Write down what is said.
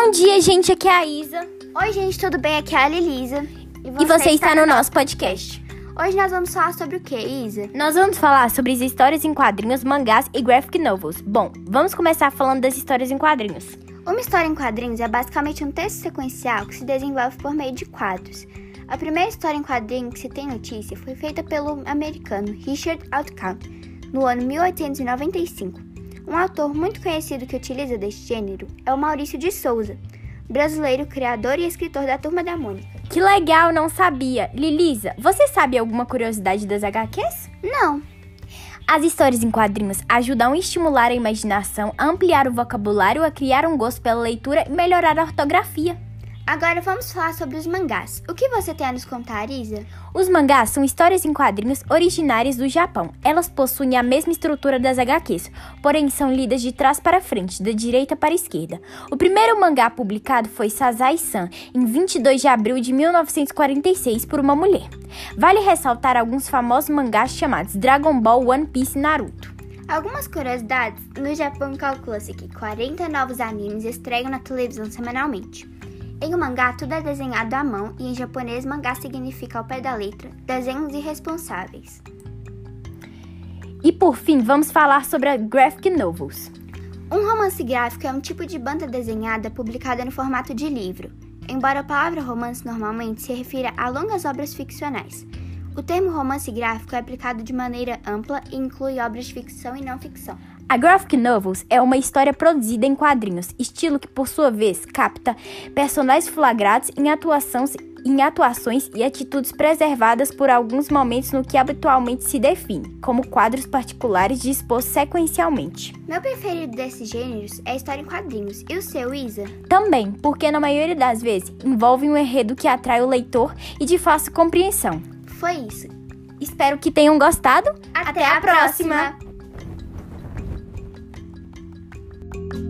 Bom dia, gente. Aqui é a Isa. Oi, gente, tudo bem? Aqui é a Lilisa. E você está no nosso podcast. Hoje nós vamos falar sobre o que, Isa? Nós vamos falar sobre as histórias em quadrinhos, mangás e graphic novels. Bom, vamos começar falando das histórias em quadrinhos. Uma história em quadrinhos é basicamente um texto sequencial que se desenvolve por meio de quadros. A primeira história em quadrinho que se tem notícia foi feita pelo americano Richard Outcount no ano 1895. Um autor muito conhecido que utiliza deste gênero é o Maurício de Souza, brasileiro, criador e escritor da Turma da Mônica. Que legal, não sabia. Lilisa, você sabe alguma curiosidade das HQs? Não. As histórias em quadrinhos ajudam a estimular a imaginação, a ampliar o vocabulário, a criar um gosto pela leitura e melhorar a ortografia. Agora vamos falar sobre os mangás. O que você tem a nos contar, Isa? Os mangás são histórias em quadrinhos originárias do Japão. Elas possuem a mesma estrutura das HQs, porém são lidas de trás para frente, da direita para a esquerda. O primeiro mangá publicado foi Sazai-san, em 22 de abril de 1946, por uma mulher. Vale ressaltar alguns famosos mangás chamados Dragon Ball, One Piece e Naruto. Algumas curiosidades: no Japão calcula-se que 40 novos animes estreiam na televisão semanalmente. Em um mangá, tudo é desenhado à mão e em japonês, mangá significa ao pé da letra, desenhos irresponsáveis. E por fim, vamos falar sobre a graphic novels. Um romance gráfico é um tipo de banda desenhada publicada no formato de livro, embora a palavra romance normalmente se refira a longas obras ficcionais. O termo romance gráfico é aplicado de maneira ampla e inclui obras de ficção e não ficção. A graphic novels é uma história produzida em quadrinhos, estilo que por sua vez capta personagens flagrados em, atuação, em atuações e atitudes preservadas por alguns momentos no que habitualmente se define como quadros particulares dispostos sequencialmente. Meu preferido desses gêneros é a história em quadrinhos. E o seu, Isa? Também, porque na maioria das vezes envolve um enredo que atrai o leitor e de fácil compreensão. Foi isso. Espero que tenham gostado. Até, Até a próxima. próxima. you